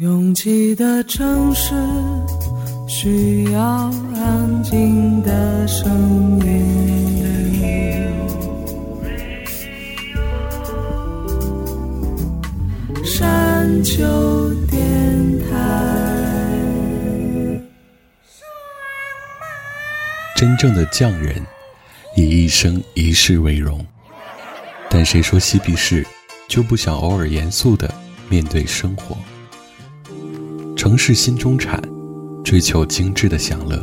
拥挤的城市需要安静的声音。山丘电台，真正的匠人以一生一世为荣，但谁说嬉皮士就不想偶尔严肃的面对生活？城市新中产追求精致的享乐，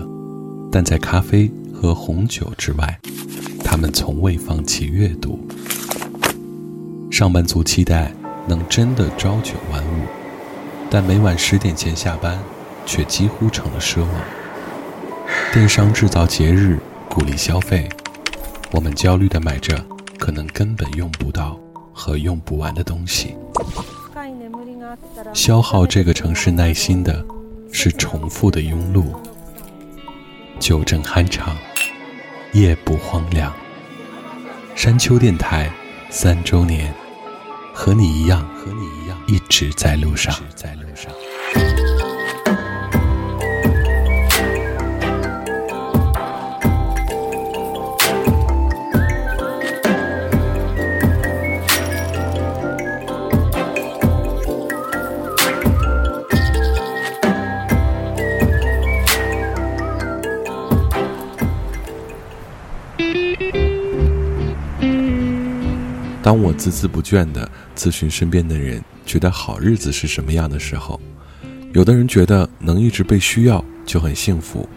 但在咖啡和红酒之外，他们从未放弃阅读。上班族期待能真的朝九晚五，但每晚十点前下班，却几乎成了奢望。电商制造节日，鼓励消费，我们焦虑地买着可能根本用不到和用不完的东西。消耗这个城市耐心的，是重复的庸碌。酒正酣畅，夜不荒凉。山丘电台三周年，和你一样，和你一样，一直在路上。当我孜孜不倦地咨询身边的人，觉得好日子是什么样的时候，有的人觉得能一直被需要就很幸福，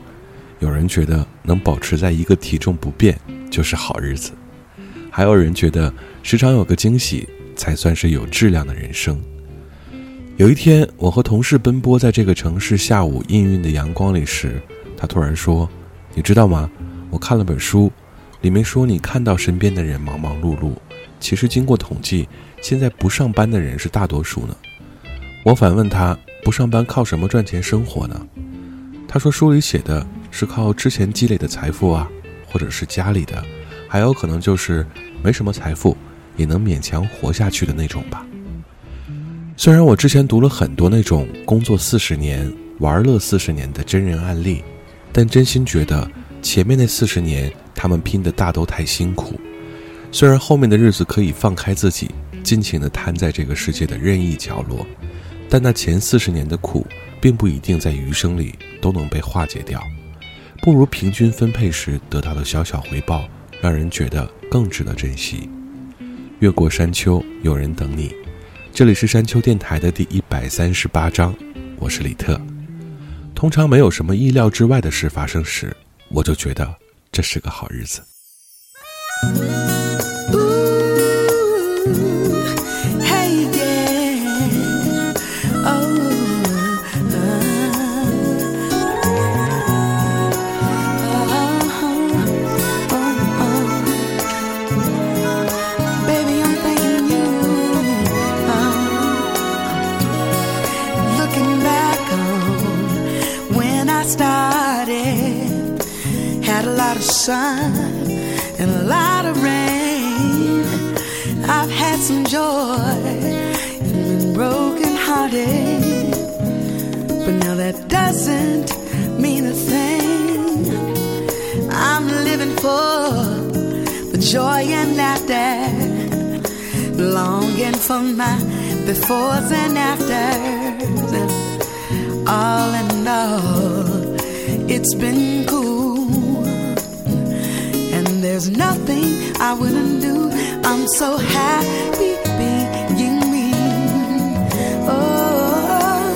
有人觉得能保持在一个体重不变就是好日子，还有人觉得时常有个惊喜才算是有质量的人生。有一天，我和同事奔波在这个城市下午氤氲的阳光里时，他突然说：“你知道吗？我看了本书，里面说你看到身边的人忙忙碌碌。”其实经过统计，现在不上班的人是大多数呢。我反问他，不上班靠什么赚钱生活呢？他说书里写的是靠之前积累的财富啊，或者是家里的，还有可能就是没什么财富也能勉强活下去的那种吧。虽然我之前读了很多那种工作四十年、玩乐四十年的真人案例，但真心觉得前面那四十年他们拼的大都太辛苦。虽然后面的日子可以放开自己，尽情地瘫在这个世界的任意角落，但那前四十年的苦，并不一定在余生里都能被化解掉。不如平均分配时得到的小小回报，让人觉得更值得珍惜。越过山丘，有人等你。这里是山丘电台的第一百三十八章，我是李特。通常没有什么意料之外的事发生时，我就觉得这是个好日子。And a lot of rain. I've had some joy and been broken hearted. But now that doesn't mean a thing. I'm living for the joy and laughter, longing for my befores and afters. All in all, it's been cool. There's nothing I wouldn't do. I'm so happy being me. Oh,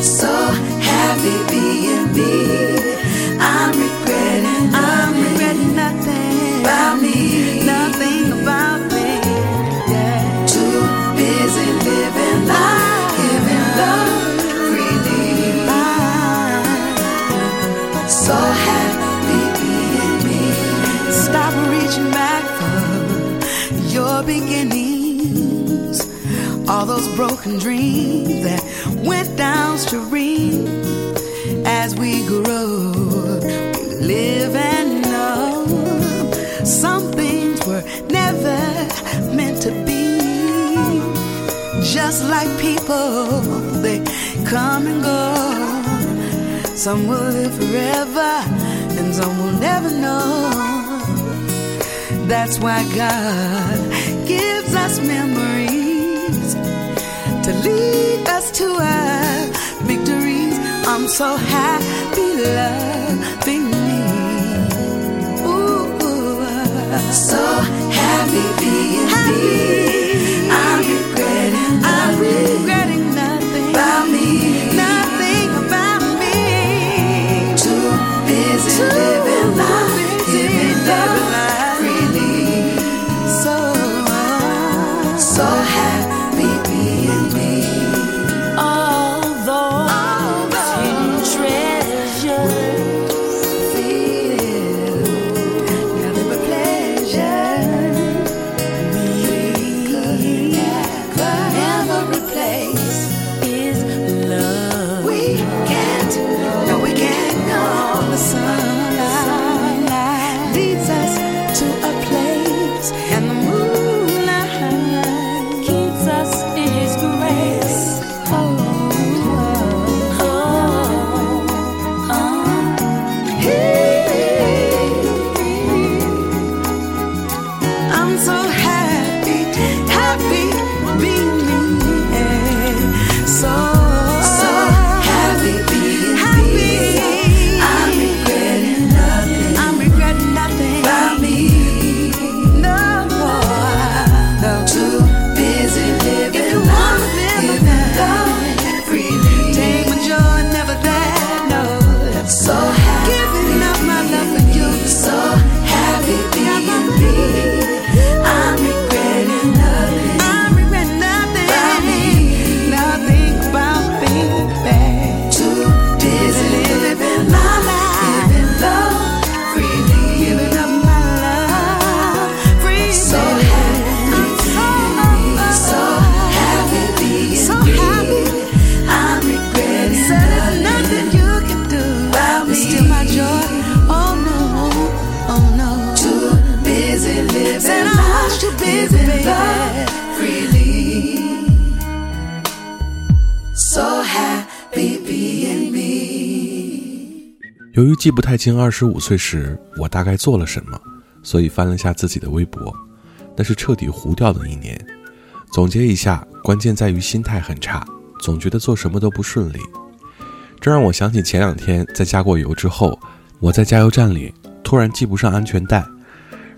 so happy being me. Beginnings, all those broken dreams that went downstream. As we grow, we live and know some things were never meant to be. Just like people, they come and go. Some will live forever, and some will never know. That's why God gives us memories to lead us to our victories. I'm so happy loving me. Ooh, so happy being me. 由于记不太清二十五岁时我大概做了什么，所以翻了下自己的微博，那是彻底糊掉的一年。总结一下，关键在于心态很差，总觉得做什么都不顺利。这让我想起前两天在加过油之后，我在加油站里突然系不上安全带，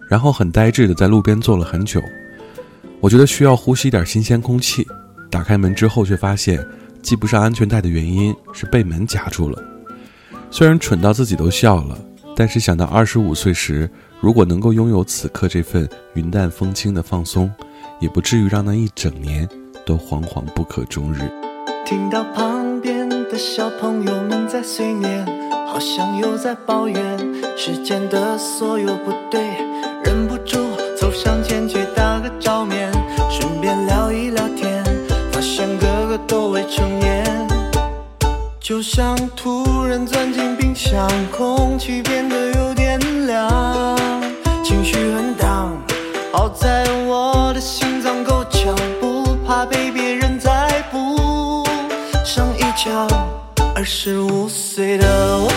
然后很呆滞的在路边坐了很久。我觉得需要呼吸点新鲜空气，打开门之后却发现系不上安全带的原因是被门夹住了。虽然蠢到自己都笑了，但是想到二十五岁时，如果能够拥有此刻这份云淡风轻的放松，也不至于让那一整年都惶惶不可终日。听到旁边的小朋友们在碎念，好像又在抱怨世间的所有不对，忍不住走上前去打个照面，顺便聊一聊天，发现个个都未成年，就像突然钻进冰箱，空气变得有点凉，情绪很 down，好在我的心脏够强，不怕被别人再捕上一脚。二十五岁的我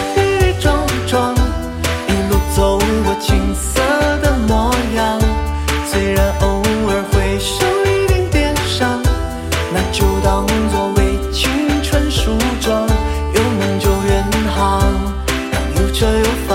却又。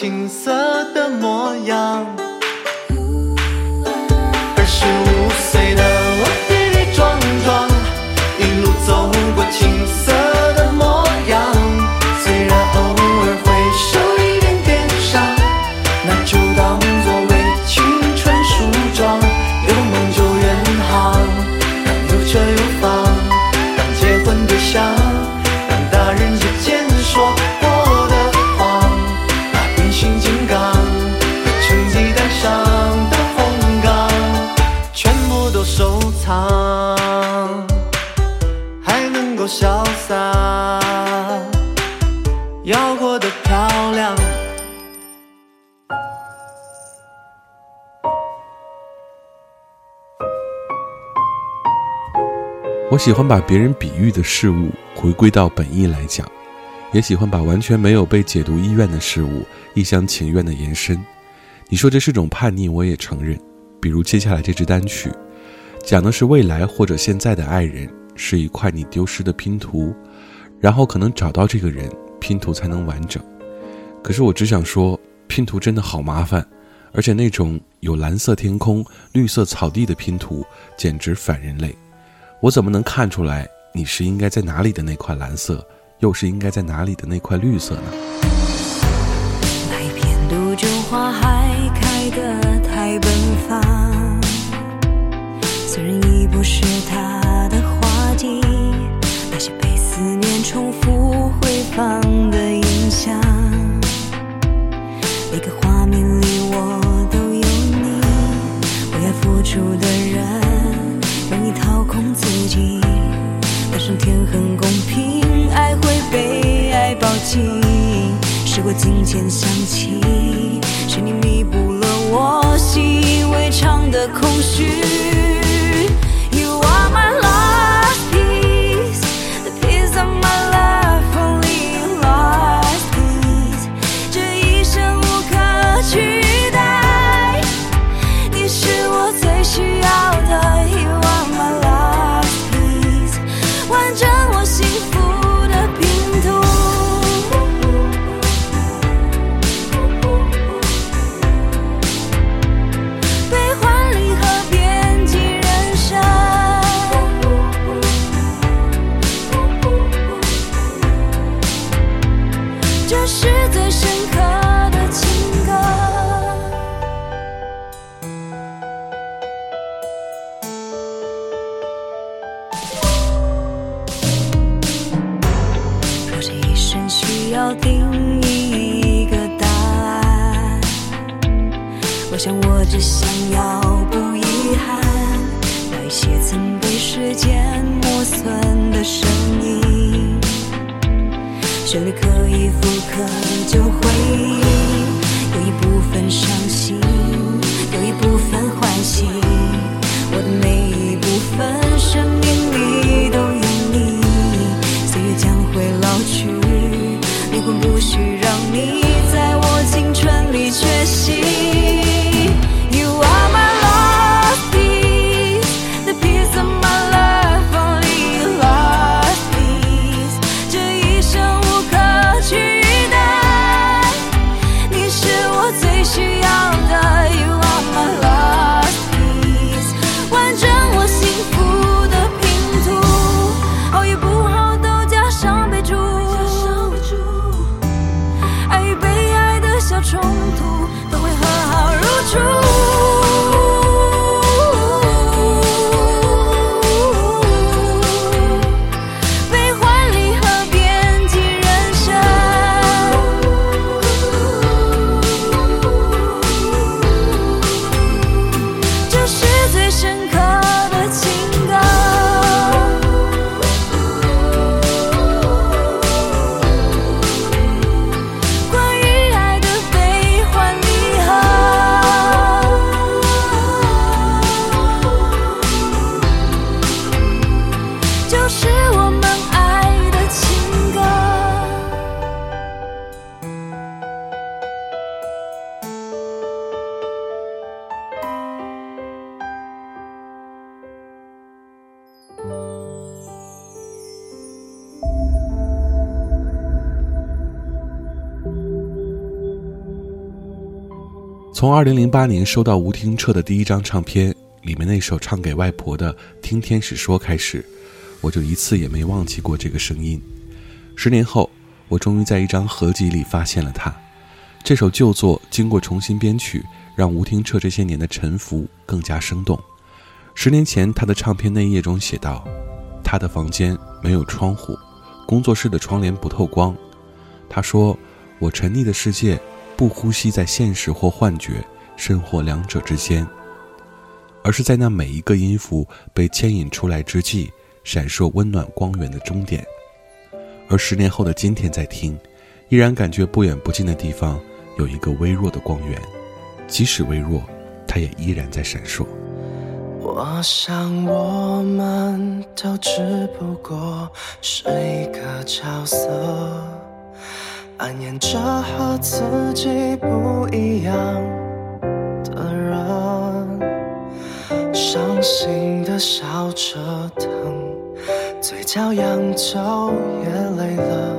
青涩的模样。二十五岁的喜欢把别人比喻的事物回归到本意来讲，也喜欢把完全没有被解读意愿的事物一厢情愿的延伸。你说这是种叛逆，我也承认。比如接下来这支单曲，讲的是未来或者现在的爱人是一块你丢失的拼图，然后可能找到这个人，拼图才能完整。可是我只想说，拼图真的好麻烦，而且那种有蓝色天空、绿色草地的拼图简直反人类。我怎么能看出来你是应该在哪里的那块蓝色，又是应该在哪里的那块绿色呢？那一片杜鹃花还开得太奔放，虽然已不是它的花季，那些被思念重复回放的影像，过境迁想起，是你弥补了我习以为常的空虚。从2008年收到吴听彻的第一张唱片，里面那首唱给外婆的《听天使说》开始，我就一次也没忘记过这个声音。十年后，我终于在一张合集里发现了它。这首旧作经过重新编曲，让吴听彻这些年的沉浮更加生动。十年前，他的唱片内页中写道：“他的房间没有窗户，工作室的窗帘不透光。”他说：“我沉溺的世界，不呼吸在现实或幻觉，甚或两者之间，而是在那每一个音符被牵引出来之际，闪烁温暖光源的终点。”而十年后的今天再听，依然感觉不远不近的地方。有一个微弱的光源，即使微弱，它也依然在闪烁。我想我们都只不过是一个角色，扮演着和自己不一样的人，伤心的笑着疼，嘴角扬就也累了，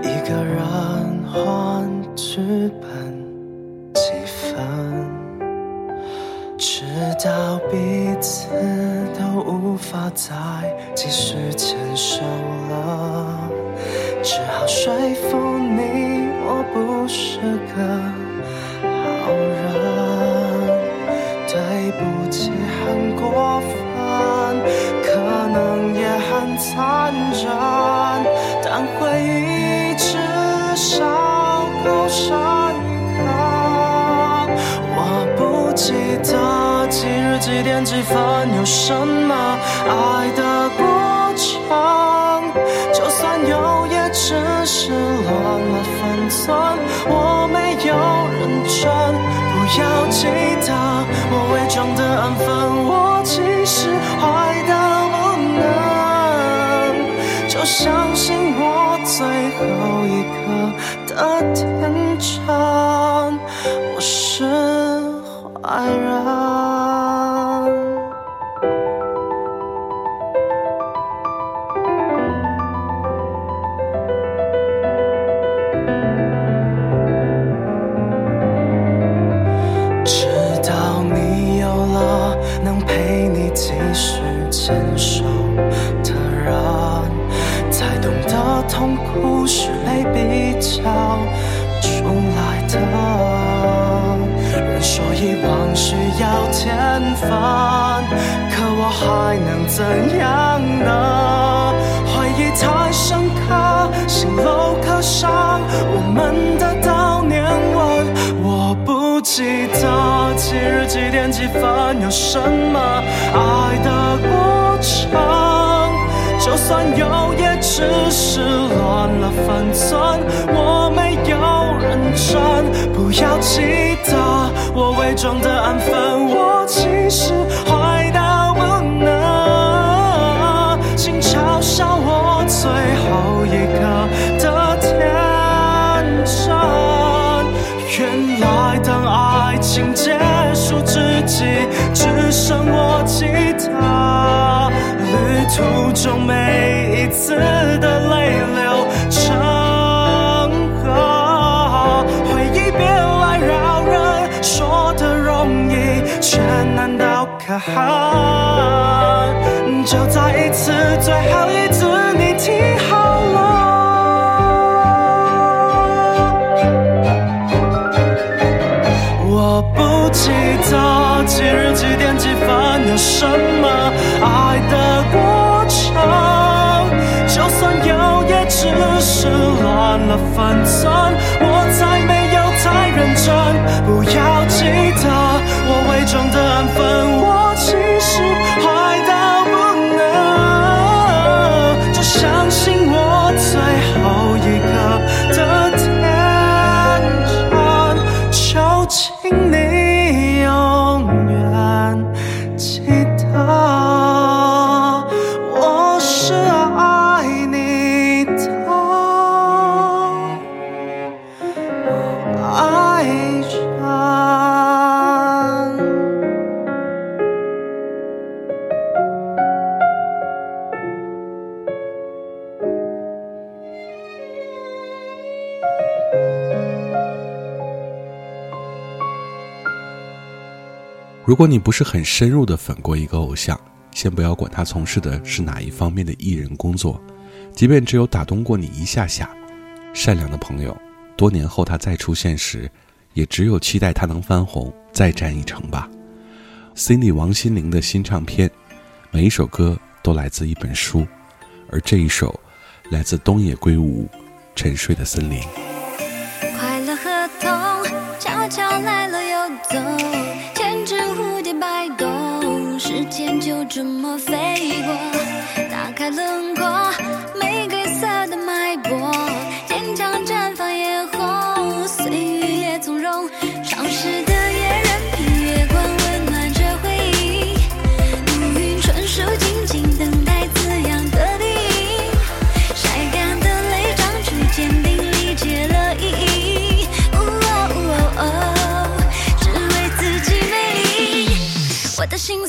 一个人换。剧本几分，直到彼此都无法再继续牵手了，只好说服你我不是个好人。对不起，很过分，可能也很残忍，但回忆至少。够深刻，我不记得几日几点几分有什么爱的过程，就算有只是乱了分寸。我没有认真，不要记得我伪装的安分，我其实坏到不能，就相信我最后一刻。的天真，我是坏人。几分有什么爱的过程，就算有，也只是乱了分寸。我没有认真，不要记得。我伪装的安分，我其实只剩我吉他，旅途中每一次的泪流成河，回忆别来扰人。说的容易，却难到可恨。就再一次，最后一次，你听好了，我不吉他。几日几点几分有什么爱的过程，就算有，也只是乱了分寸。我才没有太认真，不要记得我伪装的安分。我如果你不是很深入的粉过一个偶像，先不要管他从事的是哪一方面的艺人工作，即便只有打动过你一下下，善良的朋友，多年后他再出现时，也只有期待他能翻红，再战一程吧。Cindy 王心凌的新唱片，每一首歌都来自一本书，而这一首来自东野圭吾，《沉睡的森林》。快乐合同悄悄来了又走，时间就这么飞过。打开轮廓，玫瑰色的脉搏，坚强绽放夜红，岁月也从容。潮湿的夜，任凭月光温暖着回忆，乌云纯属静静等待滋养的地。晒干的泪长出坚定，理解了意义。哦哦哦，只为自己美丽。我的心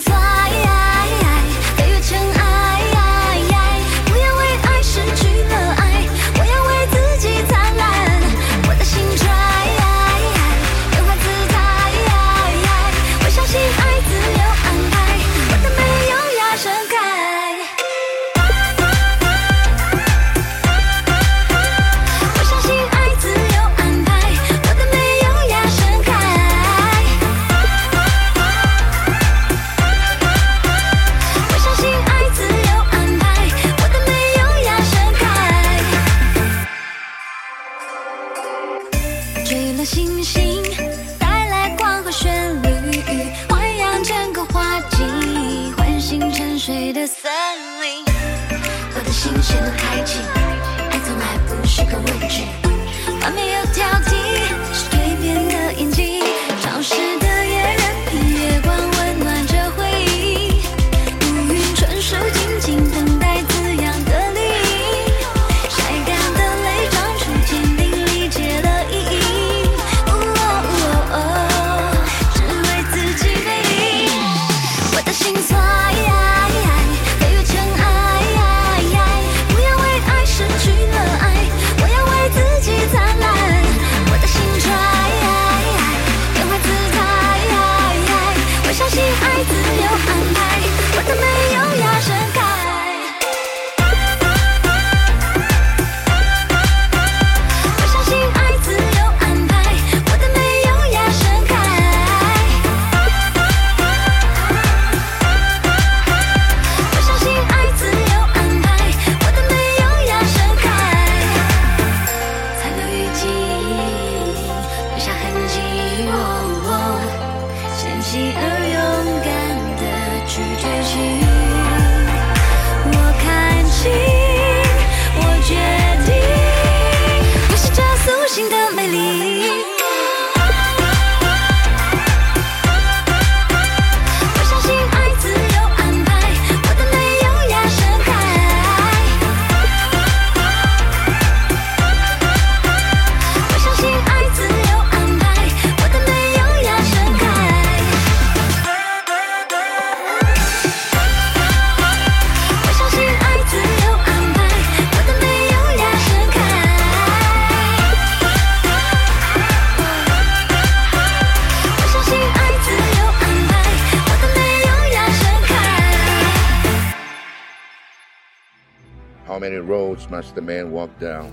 roads must a man walk down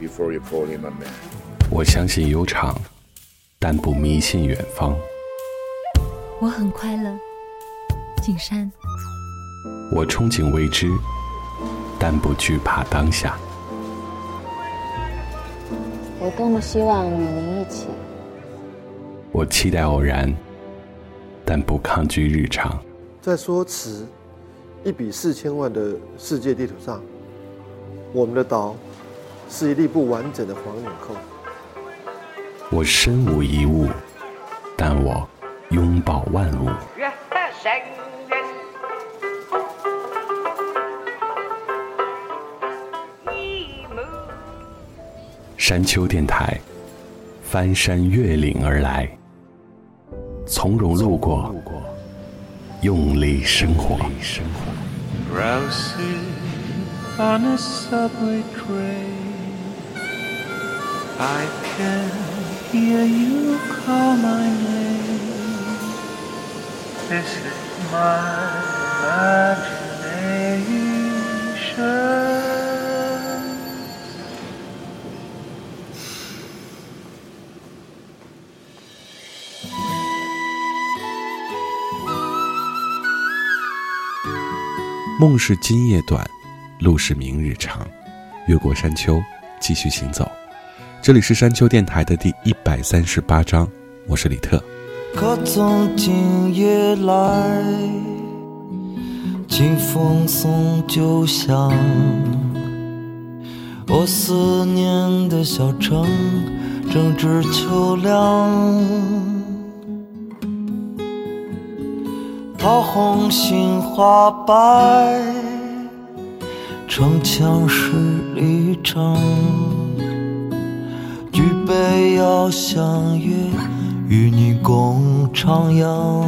before you call him a man? 我相信悠长，但不迷信远方。我很快乐，景山。我憧憬未知，但不惧怕当下。我多么希望与您一起，我期待偶然，但不抗拒日常。在说辞，一比四千万的世界地图上，我们的岛是一粒不完整的黄纽扣。我身无一物，但我拥抱万物。山丘电台，翻山越岭而来，从容路过，用力生活。On a subway train. I can hear you call my name. This is my imagination. “梦是今夜短，路是明日长。越过山丘，继续行走。”这里是山丘电台的第一百三十八章，我是李特。可从今夜来，清风送酒香，我思念的小城正值秋凉，桃红杏花白，城墙十里长，举杯邀相约。与你共徜徉，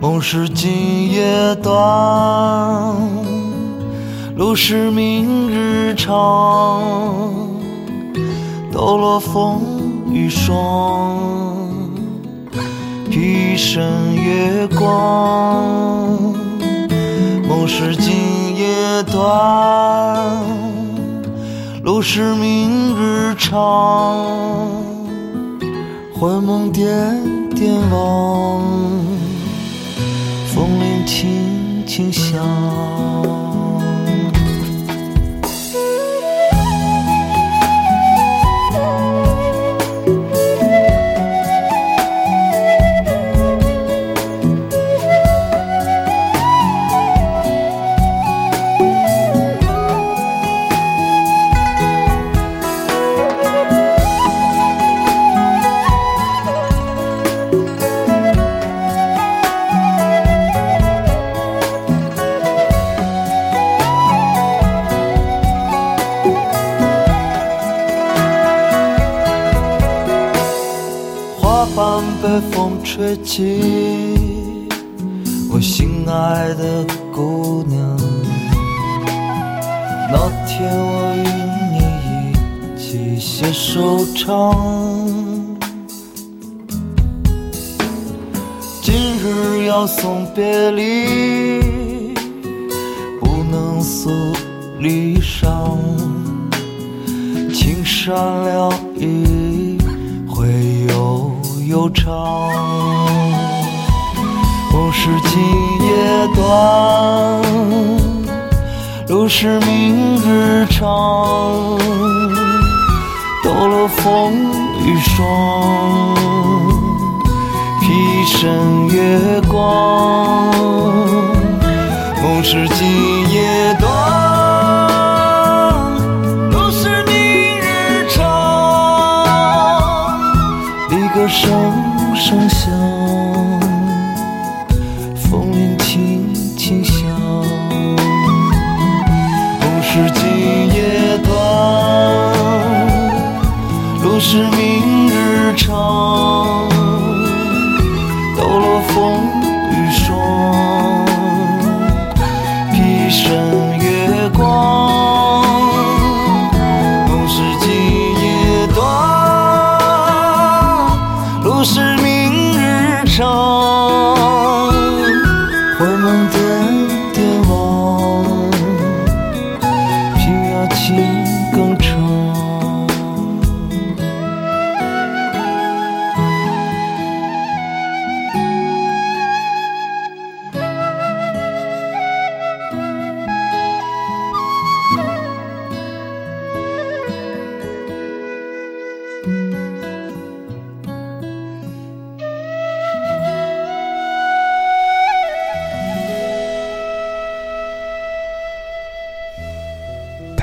梦是今夜短，路是明日长。抖落风雨霜，披身月光。梦是今夜短，路是明日长。幻梦点点望，风铃轻轻响。吹起，我心爱的姑娘。那天我与你一起携手唱，今日要送别离，不能诉离殇，青山了一回忆悠长。梦是今夜短，路是明日长。抖落风雨霜，披身月光。梦是今夜短，声响，风铃轻轻响，梦是今夜短，路是明。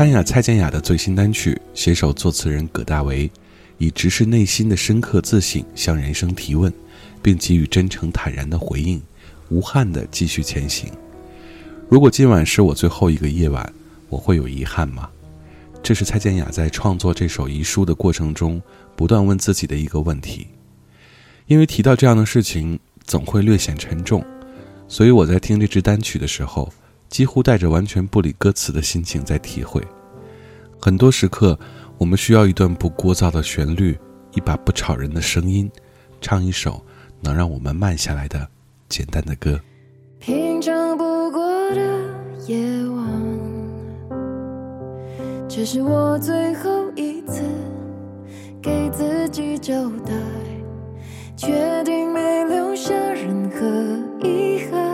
潘雅、蔡健雅的最新单曲，携手作词人葛大为，以直视内心的深刻自省向人生提问，并给予真诚坦然的回应，无憾的继续前行。如果今晚是我最后一个夜晚，我会有遗憾吗？这是蔡健雅在创作这首遗书的过程中不断问自己的一个问题。因为提到这样的事情，总会略显沉重，所以我在听这支单曲的时候。几乎带着完全不理歌词的心情在体会。很多时刻，我们需要一段不聒噪的旋律，一把不吵人的声音，唱一首能让我们慢下来的简单的歌。平常不过的夜晚，这是我最后一次给自己交代，确定没留下任何遗憾，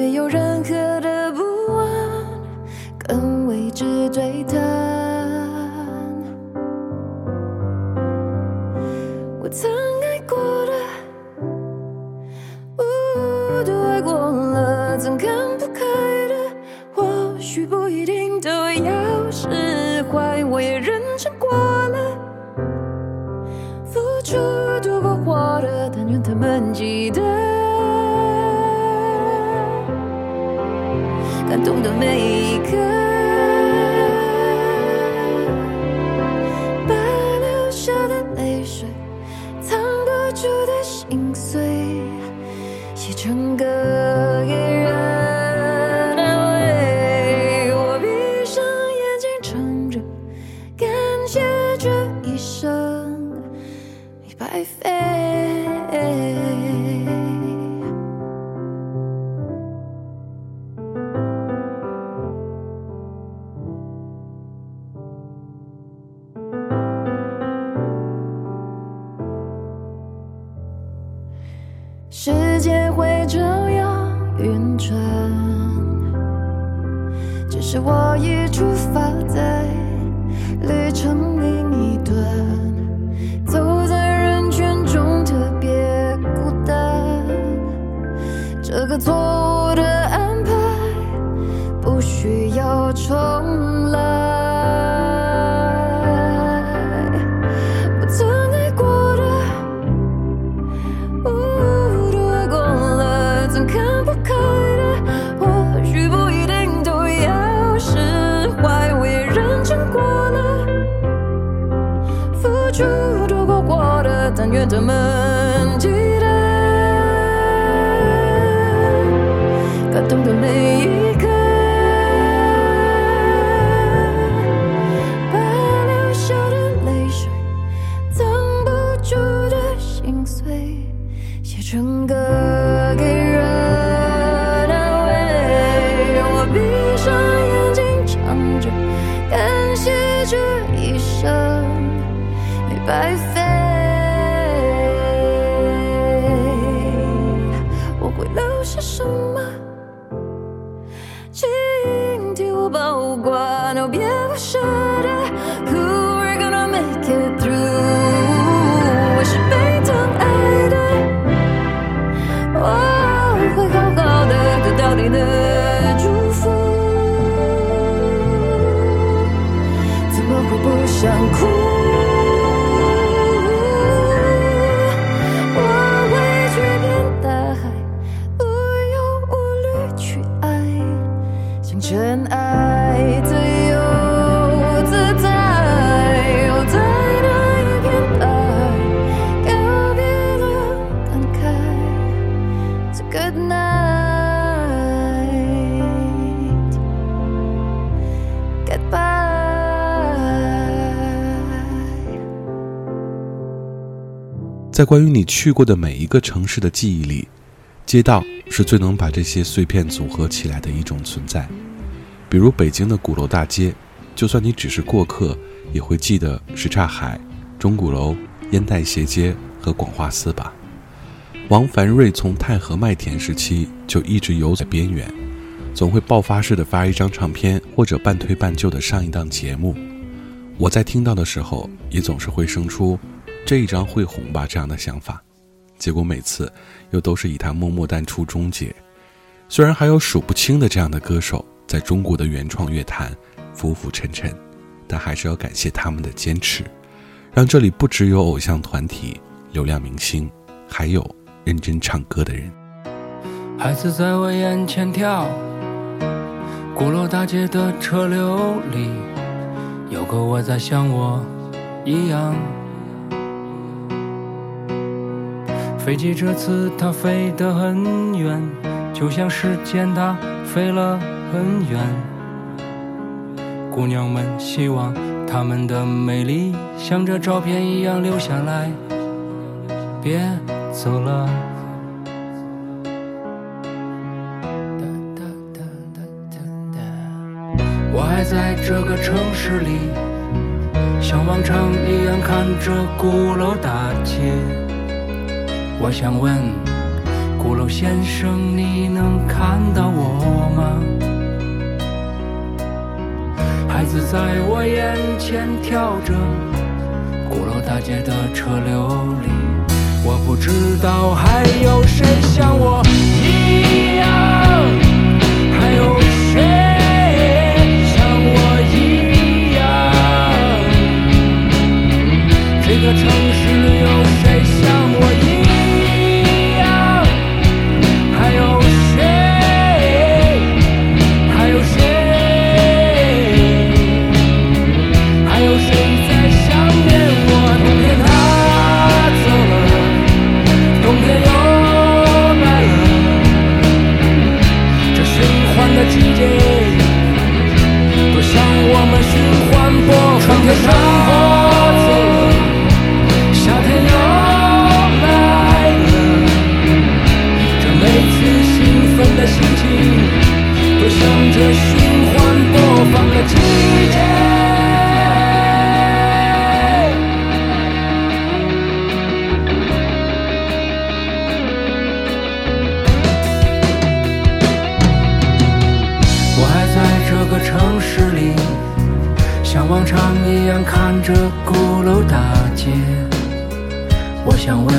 没有任何的不安跟未知对谈。我曾爱过的。我都爱过了，曾看不开的，或许不一定都要释怀。我也认真过了，付出多过获得，但愿他们记得，懂得每一付出多过获得，但愿他们记得，感动的每在关于你去过的每一个城市的记忆里，街道是最能把这些碎片组合起来的一种存在。比如北京的鼓楼大街，就算你只是过客，也会记得什刹海、钟鼓楼、烟袋斜街和广化寺吧。王凡瑞从太和麦田时期就一直游在边缘，总会爆发式的发一张唱片，或者半推半就的上一档节目。我在听到的时候，也总是会生出“这一张会红吧”这样的想法，结果每次又都是以他默默淡出终结。虽然还有数不清的这样的歌手在中国的原创乐坛浮浮沉沉，但还是要感谢他们的坚持，让这里不只有偶像团体、流量明星，还有认真唱歌的人。孩子在我眼前跳，鼓楼大街的车流里，有个我在像我一样。飞机这次它飞得很远，就像时间它飞了很远。姑娘们希望她们的美丽像这照片一样留下来。别走了。我还在这个城市里，像往常一样看着鼓楼大街。我想问，鼓楼先生，你能看到我吗？孩子在我眼前跳着，鼓楼大街的车流里，我不知道还有谁像我一样，还有谁像我一样？这个城市有像这循环播放的季节。我还在这个城市里，像往常一样看着鼓楼大街。我想问，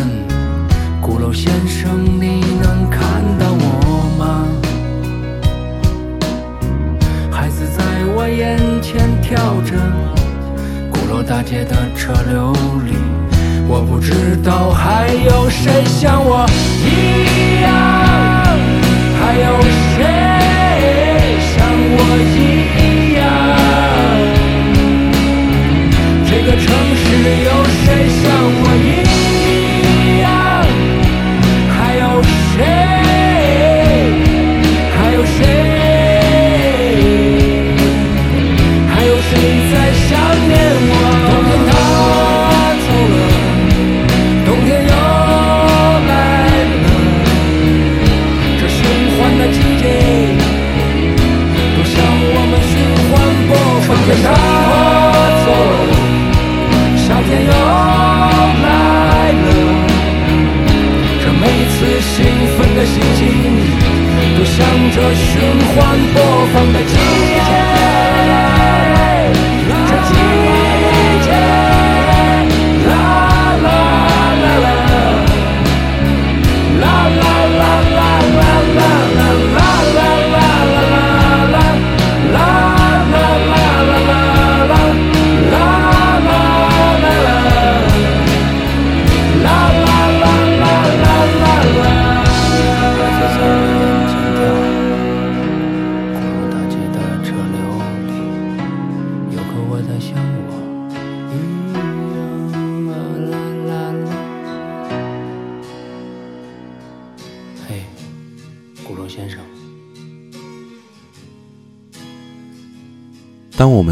鼓楼先生，你能看我眼前跳着，鼓楼大街的车流里，我不知道还有谁像我一样，还有谁像我一样？这个城市有谁像我一样向着循环播放的纪念。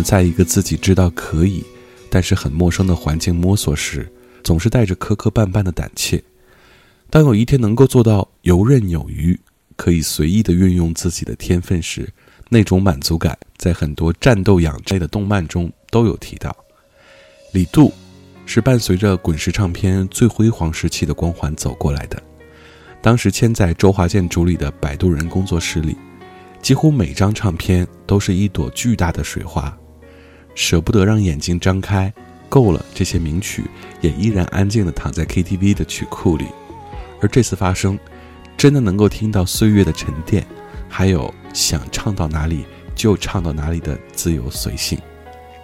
在一个自己知道可以，但是很陌生的环境摸索时，总是带着磕磕绊绊的胆怯。当有一天能够做到游刃有余，可以随意的运用自己的天分时，那种满足感，在很多战斗养类的动漫中都有提到。李杜是伴随着滚石唱片最辉煌时期的光环走过来的，当时签在周华健主理的摆渡人工作室里。几乎每张唱片都是一朵巨大的水花，舍不得让眼睛张开。够了，这些名曲也依然安静地躺在 KTV 的曲库里。而这次发生，真的能够听到岁月的沉淀，还有想唱到哪里就唱到哪里的自由随性。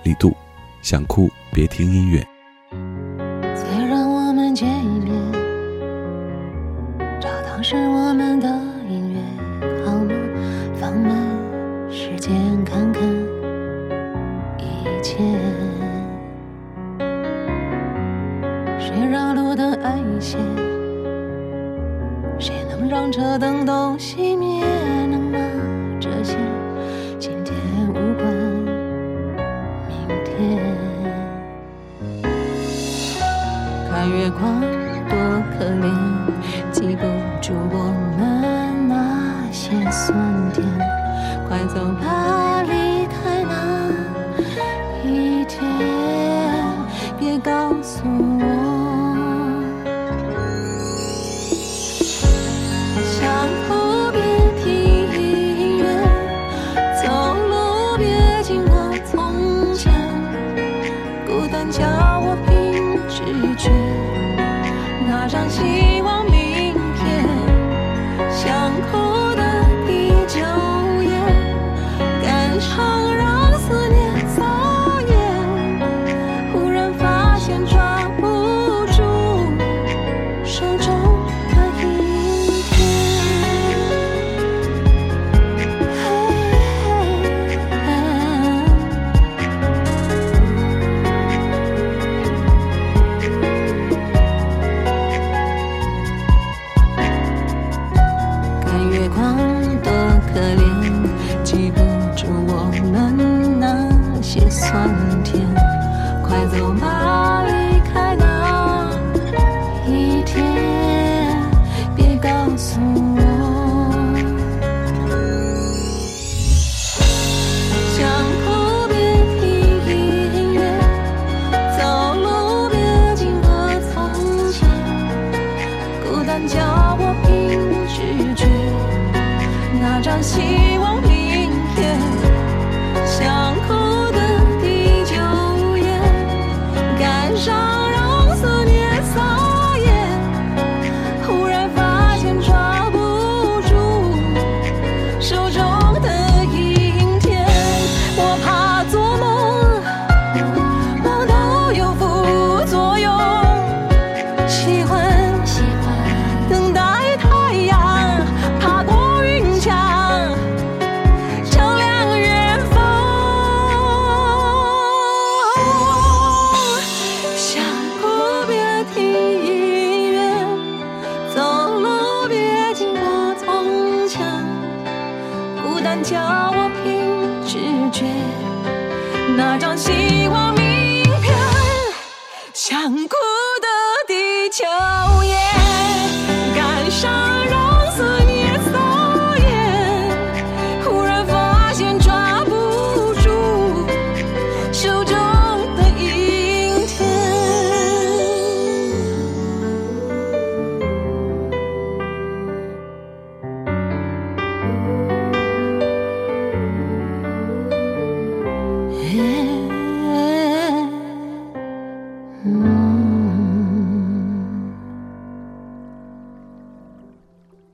李杜，想哭别听音乐。再让我们见一面，找当时我们的谁让路灯暗一些？谁能让车灯都熄灭？能吗？这些今天无关明天。看月光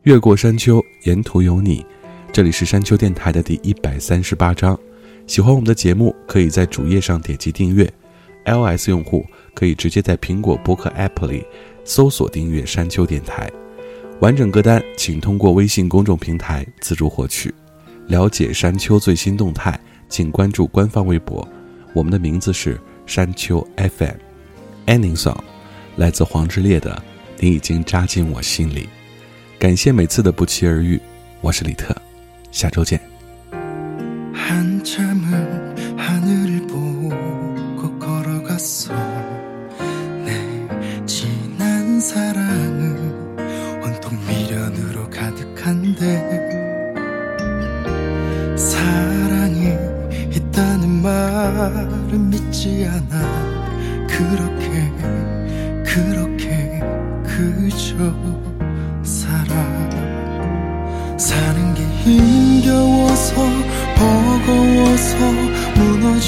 越过山丘，沿途有你。这里是山丘电台的第一百三十八章。喜欢我们的节目，可以在主页上点击订阅。iOS 用户可以直接在苹果播客 App 里搜索订阅山丘电台。完整歌单请通过微信公众平台自助获取。了解山丘最新动态，请关注官方微博。我们的名字是山丘 FM。Ending song 来自黄致列的《你已经扎进我心里》。感谢每次的不期而遇，我是李特，下周见。 한참을 하늘을 보고 걸어갔어 내 지난 사랑은 온통 미련으로 가득한데 사랑이 있다는 말은 믿지 않아 그렇게 그렇게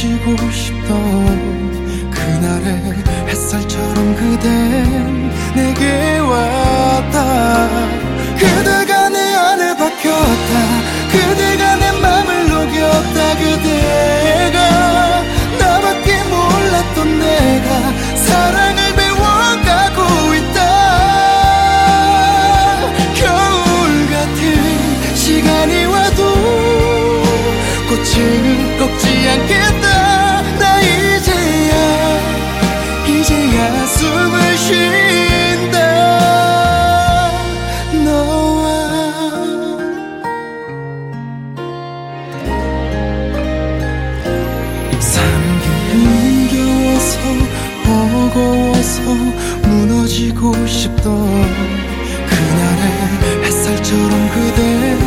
무너지고 싶던 그날의 햇살처럼 그댄 내게 왔다. 그대가 숨을 쉰다. 너와 게 힘겨워서 버거워서 무너지 지고 싶던 그날의 햇살처럼 그대